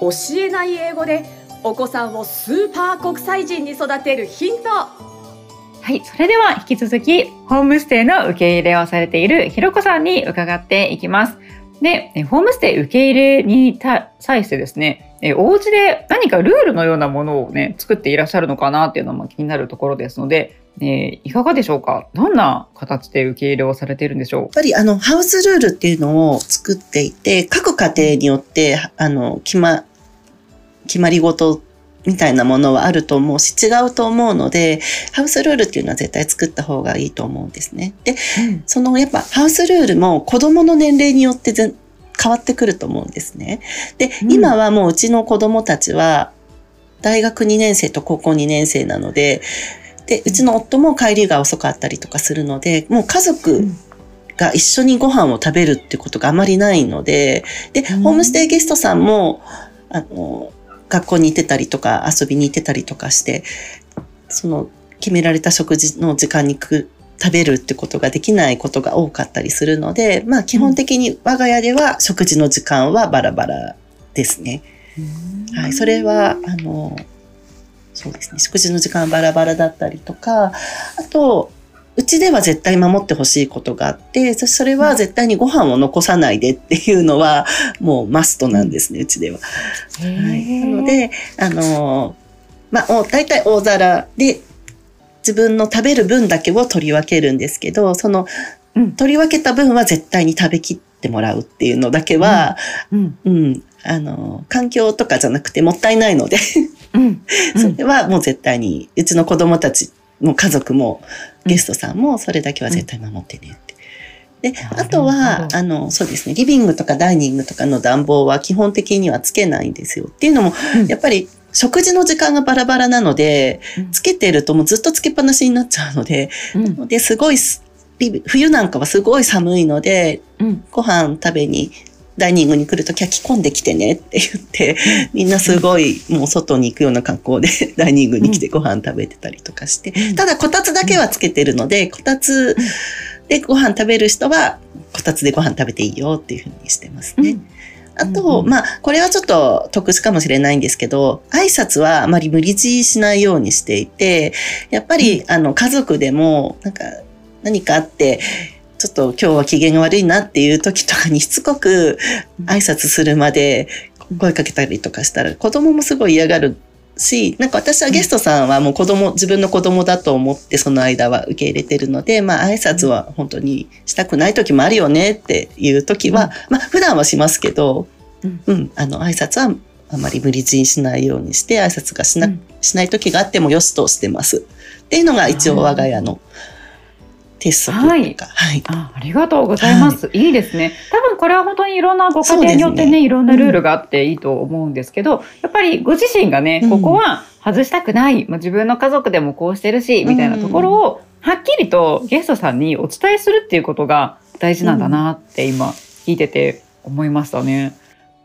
教えない英語でお子さんをスーパー国際人に育てるヒントはい、それでは引き続きホームステイの受け入れをされているひろこさんに伺っていきます。で、ホームステイ受け入れに際してですね、お家で何かルールのようなものをね、作っていらっしゃるのかなっていうのも気になるところですので、えいかがでしょうか？どんな形で受け入れをされているんでしょう？やっぱりあの、ハウスルールっていうのを作っていて、各家庭によって、あの、決ま、決まり事みたいなものはあると思うし、違うと思うので、ハウスルールっていうのは絶対作った方がいいと思うんですね。で、うん、そのやっぱハウスルールも子供の年齢によって変わってくると思うんですね。で、うん、今はもううちの子供たちは大学2年生と高校2年生なので、で、うちの夫も帰りが遅かったりとかするので、もう家族が一緒にご飯を食べるってことがあまりないので、で、ホームステイゲストさんも、あの、学校に行ってたりとか遊びに行ってたりとかして、その決められた食事の時間にく食べるってことができないことが多かったりするので、まあ基本的に我が家では食事の時間はバラバラですね。はい、それは、あの、そうですね、食事の時間はバラバラだったりとか、あと、うちでは絶対守ってほしいことがあって、それは絶対にご飯を残さないでっていうのは、もうマストなんですね、うちでは。はい、なので、あの、まあ、大体大皿で自分の食べる分だけを取り分けるんですけど、その、うん、取り分けた分は絶対に食べきってもらうっていうのだけは、うん、うん、あの、環境とかじゃなくてもったいないのでうん、それはもう絶対に、うちの子供たちの家族もゲストさんもそれだけは絶対守ってねって。で、あとは、あの、そうですね、リビングとかダイニングとかの暖房は基本的にはつけないんですよ。っていうのも、やっぱり食事の時間がバラバラなので、つけてるともうずっとつけっぱなしになっちゃうので、で、すごい、冬なんかはすごい寒いので、ご飯食べにダイニングに来るときは着込んできてねって言って、みんなすごいもう外に行くような格好で ダイニングに来てご飯食べてたりとかして、ただこたつだけはつけてるので、こたつでご飯食べる人はこたつでご飯食べていいよっていうふうにしてますね。あと、まあ、これはちょっと特殊かもしれないんですけど、挨拶はあまり無理強いしないようにしていて、やっぱり、あの、家族でも、なんか、何かあって、ちょっと今日は機嫌が悪いなっていう時とかにしつこく挨拶するまで声かけたりとかしたら子供もすごい嫌がるし、なんか私はゲストさんはもう子供、自分の子供だと思ってその間は受け入れてるので、まあ挨拶は本当にしたくない時もあるよねっていう時は、まあ普段はしますけど、うん、あの挨拶はあまり無理強いしないようにして挨拶がしな、しない時があってもよしとしてます。っていうのが一応我が家の、鉄則というか、はい、あありがとうございます、はい、いいですね。多分これは本当にいろんなご家庭によってね、ね、いろんなルールがあっていいと思うんですけど、うん、やっぱりご自身がねここは外したくない、まあ、自分の家族でもこうしてるし、みたいなところをはっきりとゲストさんにお伝えするっていうことが大事なんだなって今聞いてて思いましたね。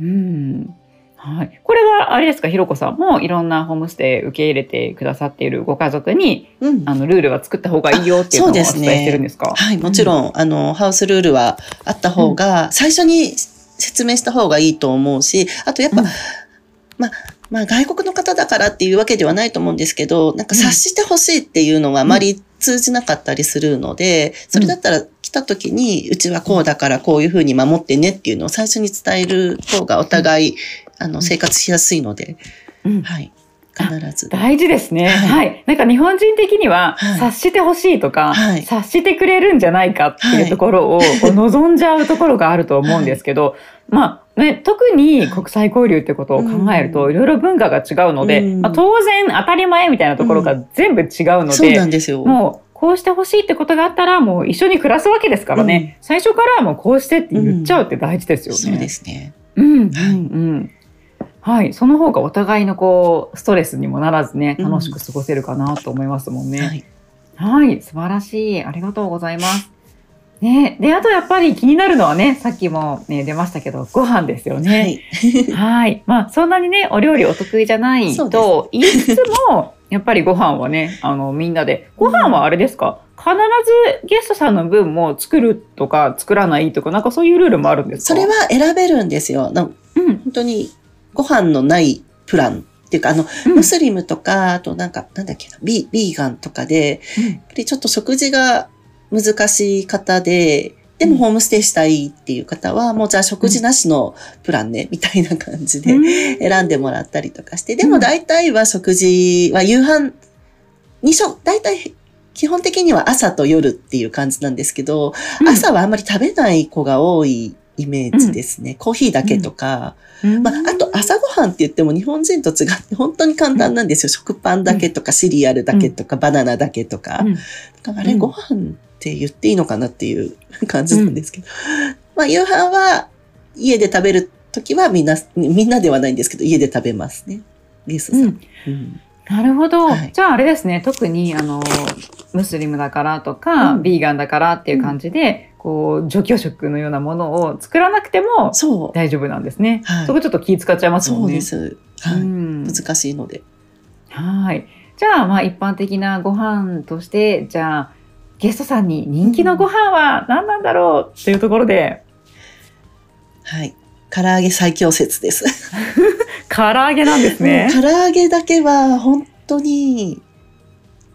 うんはい、これはあれですか？ひろこさんもいろんなホームステイ受け入れてくださっているご家族に、うん、あのルールは作った方がいいよっていうのをお伝えしてるんですか、ね、はいもちろん、うん、あのハウスルールはあった方が、最初に説明した方がいいと思うしあとやっぱ、まあまあ外国の方だからっていうわけではないと思うんですけど、なんか察してほしいっていうのはあまり通じなかったりするので、それだったら来た時に、うちはこうだからこういうふうに守ってねっていうのを最初に伝える方がお互いあの、生活しやすいので、うん、はい。必ず。大事ですね、はい。はい。なんか日本人的には、察してほしいとか、はい、察してくれるんじゃないかっていうところを、望んじゃうところがあると思うんですけど、まあね、特に国際交流ってことを考えると、いろいろ文化が違うので、うん、まあ、当然当たり前みたいなところが全部違うので、そうなんですよ。もうこうしてほしいってことがあったら、もう一緒に暮らすわけですからね、うん、最初からもうこうしてって言っちゃうって大事ですよね。そうですね。うん、うん、うん。はい、その方がお互いのこうストレスにもならずね楽しく過ごせるかなと思いますもんね。うん、はい、はい、素晴らしい。ありがとうございます。ね、であとやっぱり気になるのはねさっきも、ね、出ましたけどご飯ですよね。はい、まあそんなにねお料理お得意じゃないと言いつつも やっぱりご飯はねあのみんなで。ご飯はあれですか、必ずゲストさんの分も作るとか作らないとかなんかそういうルールもあるんですか？それは選べるんですよ。うん、本当にご飯のないプランっていうか、あの、うん。ムスリムとか、あとなんか、なんだっけな、ビビーガンとかで、やっぱりちょっと食事が難しい方で、でもホームステイしたいっていう方は、もうじゃあ食事なしのプランね、みたいな感じでうん。選んでもらったりとかして、でも大体は食事は夕飯、二食、大体基本的には朝と夜っていう感じなんですけど、うん。朝はあんまり食べない子が多いイメージですね。コーヒーだけとか、うん。まあ、あと朝ごはんって言っても日本人と違って本当に簡単なんですよ。食パンだけとかシリアルだけとか、バナナだけとか。うん。だからあれ、うん。ご飯って言っていいのかなっていう感じなんですけど。まあ夕飯は家で食べるときはみんな、みんなではないんですけど、家で食べますね。ゲストさん。うん。うん。なるほど、はい。じゃああれですね。特にあのムスリムだからとか、うん。ビーガンだからっていう感じで、こう除去食のようなものを作らなくてもそう。大丈夫なんですね、はいそこちょっと気使っちゃいますもんねそうです。はい。うん難しいので。はいじゃあまあ一般的なご飯としてじゃあゲストさんに人気のご飯は何なんだろうっていうところではい。唐揚げ最強説です。唐揚げなんですね。唐揚げだけは本当に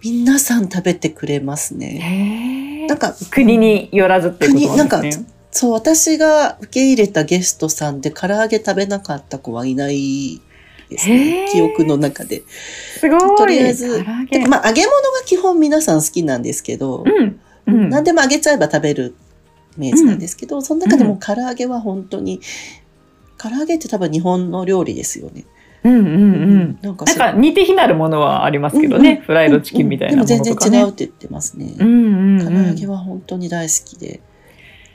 皆さん食べてくれますね。なんか国によらずっていうことなんですね。そう、私が受け入れたゲストさんで唐揚げ食べなかった子はいないですへね。ー記憶の中で。すごい。とりあえずまあ揚げ物が基本皆さん好きなんですけど、うん。うん。何でも揚げちゃえば食べるイメージなんですけど、その中でも唐揚げは本当に、唐揚げって多分日本の料理ですよね。うんうんうん。なんかなんか似て非なるものはありますけどね。うんうんフライドチキンみたいなものとか、ね。でも全然違うって言ってますね。うんうん、唐うん。揚げは本当に大好きで。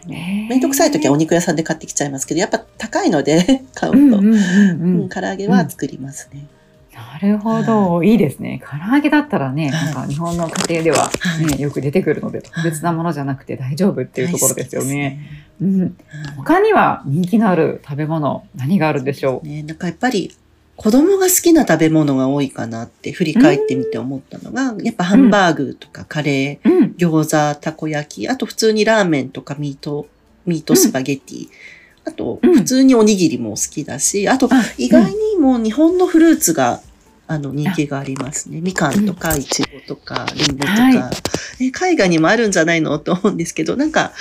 めめんどくさい時はお肉屋さんで買ってきちゃいますけど、やっぱ高いので 買うと、うんうんうんううんん。唐揚げは作りますね。なるほど、いいですね。唐揚げだったらね、はいなんか日本の家庭では、ねはいよく出てくるので、特別なものじゃなくて大丈夫っていうところですよね。うん。他には人気のある食べ物、何があるんでしょう？ね、なんかやっぱり子供が好きな食べ物が多いかなって振り返ってみて思ったのが、やっぱハンバーグとかカレー、うん。餃子、たこ焼き、あと普通にラーメンとかミート、ミートスパゲティ、あとうん普通におにぎりも好きだし、あとあ意外にもう日本のフルーツがあの人気がありますね。みかんとかいちごとかりんごとか、はえ海外にもあるんじゃないの？と思うんですけど、なんか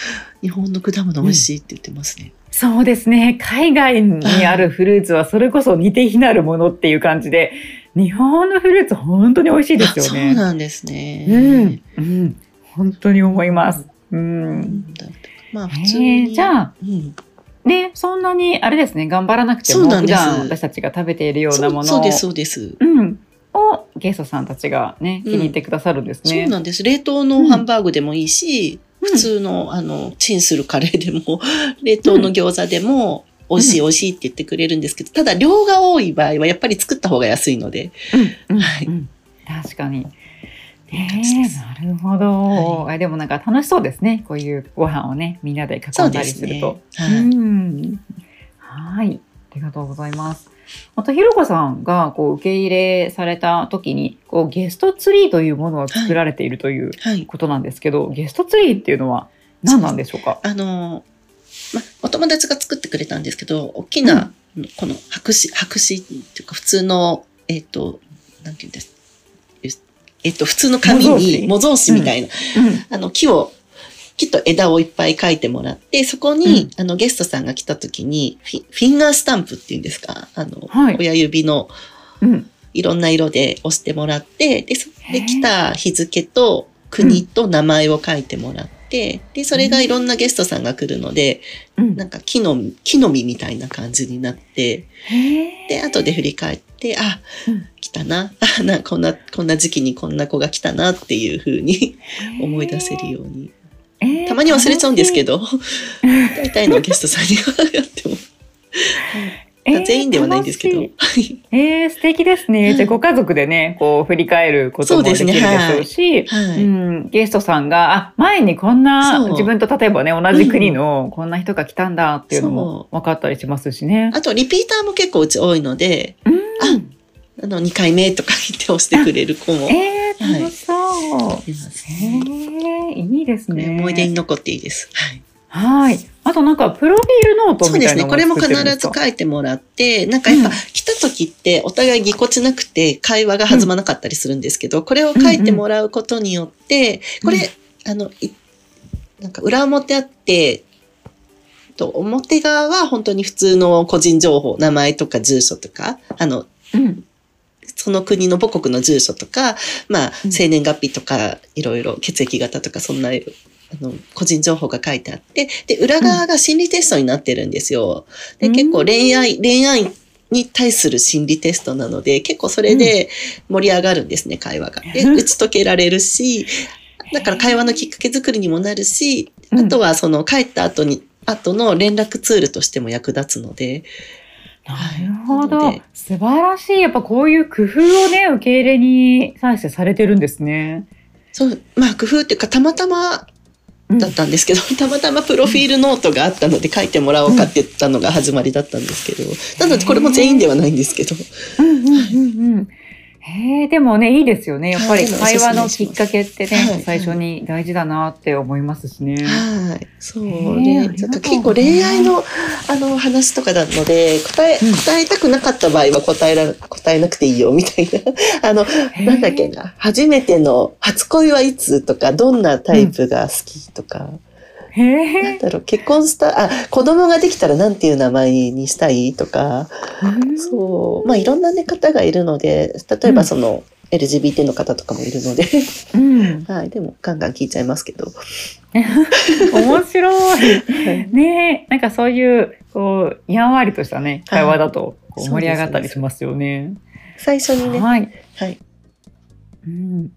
日本の果物美味しいって言ってますね。そうですね。海外にあるフルーツはそれこそ似て非なるものっていう感じで、日本のフルーツ本当に美味しいですよあそうね。なんですね。うん。うん。本当に思います。う。うんまあ普通へに。えじゃあ、うんね、そんなにあれですね、頑張らなくても、普段私たちが食べているようなものをそうそうです、そうです。うん、をゲストさんたちがね、うん。気に入ってくださるんですそうね。なんです。冷凍のハンバーグでもいいし、うん。普通の、あの、チンするカレーでも、冷凍の餃子でも、美味しい美味しいって言ってくれるんですけど、ただ量が多い場合はやっぱり作った方が安いので、うん、うん、はい。うん。確かに。えいい感じですー、なるほど、はえでもなんか楽しそうですね。こういうご飯をね、みんなで囲んだりすると。ねはい。ありがとうございます。また、ひろこさんがこう受け入れされた時に、こうゲストツリーというものを作られているというはい。ことなんですけど、ゲストツリーっていうのは何なんでしょうか？あの、ま、お友達が作ってくれたんですけど、大きな、この白紙、白紙っていうか普通の、えっ、と、なんて言うんですえっ、と、普通の紙に模造紙。みたいな、あの、木を、木と枝をいっぱい描いてもらって、そこに、あの、ゲストさんが来た時にフィ、フィンガースタンプっていうんですか？あの、はい親指のうん。うん。いろんな色で押してもらって、で、そで来た日付と国と名前を書いてもらって、で、それがいろんなゲストさんが来るので、うん。なんか木の、木の実みたいな感じになって、で、後で振り返って、あ、うん。来たな？あ、な、こんな、こんな時期にこんな子が来たなっていう風に思い出せるように。えーたまに忘れちゃうんですけど、大体のゲストさんにはやっても。えー全員ではないんですけど。えー、素敵ですね。じゃあご家族でね、こう振り返ることもできるでしょうし、はい。うん、ゲストさんが、あ、前にこんな自分と例えばね、同じ国のこんな人が来たんだっていうのも分かったりしますしね。あと、リピーターも結構うち多いので、うん、あの、2回目とか言って押してくれる子もい えー、楽しそう。ますへね。えいいですね。思い出に残っていいです。はい。はい。あとなんか、プロフィールノートそうですね。これも必ず書いてもらって、なんかやっぱうん来た時ってお互いぎこちなくて会話が弾まなかったりするんですけど、これを書いてもらうことによって、これ、あの、いなんか裏表あって、と表側は本当に普通の個人情報、名前とか住所とか、あの、うん。その国の母国の住所とか、まあ、うん。生年月日とか、いろいろ血液型とか、そんな、あの、個人情報が書いてあって、で、裏側が心理テストになってるんですよ。で、うん。結構恋愛、恋愛に対する心理テストなので、結構それで盛り上がるんですね、会話が。で、うん打ち解けられるし、だから会話のきっかけ作りにもなるし、うん。あとはその帰った後に、後の連絡ツールとしても役立つので、なるほどで。素晴らしい。やっぱこういう工夫をね、受け入れに際してされてるんですね。そう、まあ工夫っていうか、たまたまうんだったんですけど、たまたまプロフィールノートがあったので書いてもらおうかって言ったのが始まりだったんですけど、なのでこれも全員ではないんですけど、うんうんうんうん。へえ、でもね、いいですよね。やっぱり会話のきっかけってね、はい最初に大事だなって思いますしね。はい。そうね。ありがと結構恋愛のあの話とかなので、答え、うん答えたくなかった場合は答えら、答えなくていいよみたいな。あの、なんだっけな。初めての初恋はいつとか、どんなタイプが好きとか、へなんえ。だろう、結婚した、あ、子供ができたらなんていう名前にしたいとか、うんそう。まあ、いろんなね、方がいるので、例えばその、LGBT の方とかもいるので、うん。はい。でも、ガンガン聞いちゃいますけど。面白い。はいねえ、なんかそういう、こう、やんわりとしたね、会話だと、こう盛り上がったりしますよね。最初にね、はい。はい。うん。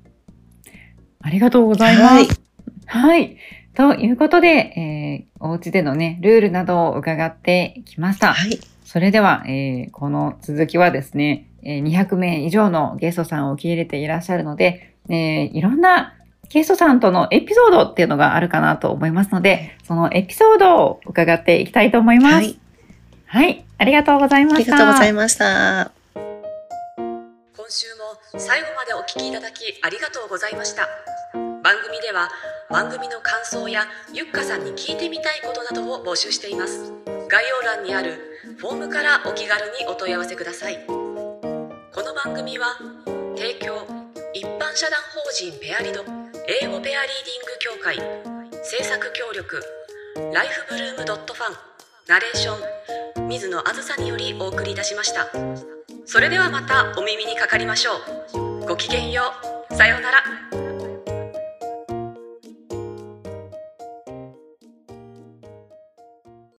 ありがとうございます。はい。ということで、えー、お家でのね、ルールなどを伺ってきました。はい。それでは、えーこの続きはですね、えー200名以上のゲストさんを受け入れていらっしゃるので、えーいろんなゲストさんとのエピソードっていうのがあるかなと思いますので、そのエピソードを伺っていきたいと思います。ははい。い。ありがとうございました。ありがとうございました。今週も最後までお聞きいただきありがとうございました番組では番組の感想やゆっかさんに聞いてみたいことなどを募集しています概要欄にあるフォームからお気軽にお問い合わせくださいこの番組は提供一般社団法人ペアリド英語ペアリーディング協会制作協力ライフブルームドットファンナレーション水野あずさによりお送りいたしましたそれではまたお耳にかかりましょう。ごきげんよう。さようなら。